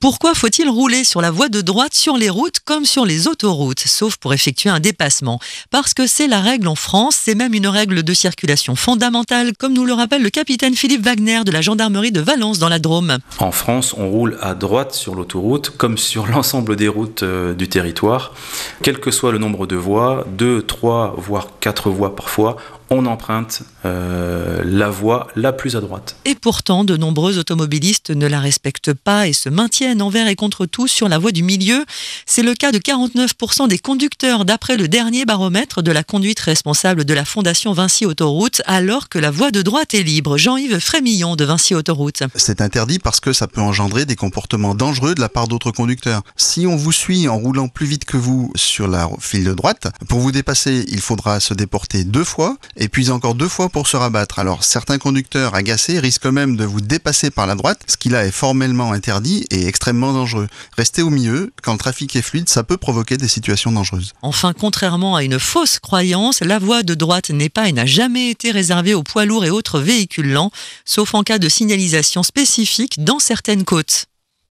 Pourquoi faut-il rouler sur la voie de droite sur les routes comme sur les autoroutes, sauf pour effectuer un dépassement? Parce que c'est la règle en France, c'est même une règle de circulation fondamentale, comme nous le rappelle le capitaine Philippe Wagner de la gendarmerie de Valence dans la Drôme. En France, on roule à droite sur l'autoroute comme sur l'ensemble des routes euh, du territoire. Quel que soit le nombre de voies, deux, trois, voire quatre voies parfois, on emprunte euh, la voie la plus à droite. Et pourtant, de nombreux automobilistes ne la respectent pas et se maintiennent envers et contre tout sur la voie du milieu. C'est le cas de 49% des conducteurs d'après le dernier baromètre de la conduite responsable de la Fondation Vinci Autoroute, alors que la voie de droite est libre. Jean-Yves Frémillon de Vinci Autoroute. C'est interdit parce que ça peut engendrer des comportements dangereux de la part d'autres conducteurs. Si on vous suit en roulant plus vite que vous sur la file de droite, pour vous dépasser, il faudra se déporter deux fois et puis encore deux fois pour se rabattre. Alors certains conducteurs agacés risquent même de vous dépasser par la droite, ce qui là est formellement interdit et extrêmement dangereux. Restez au milieu, quand le trafic est fluide, ça peut provoquer des situations dangereuses. Enfin, contrairement à une fausse croyance, la voie de droite n'est pas et n'a jamais été réservée aux poids lourds et autres véhicules lents, sauf en cas de signalisation spécifique dans certaines côtes.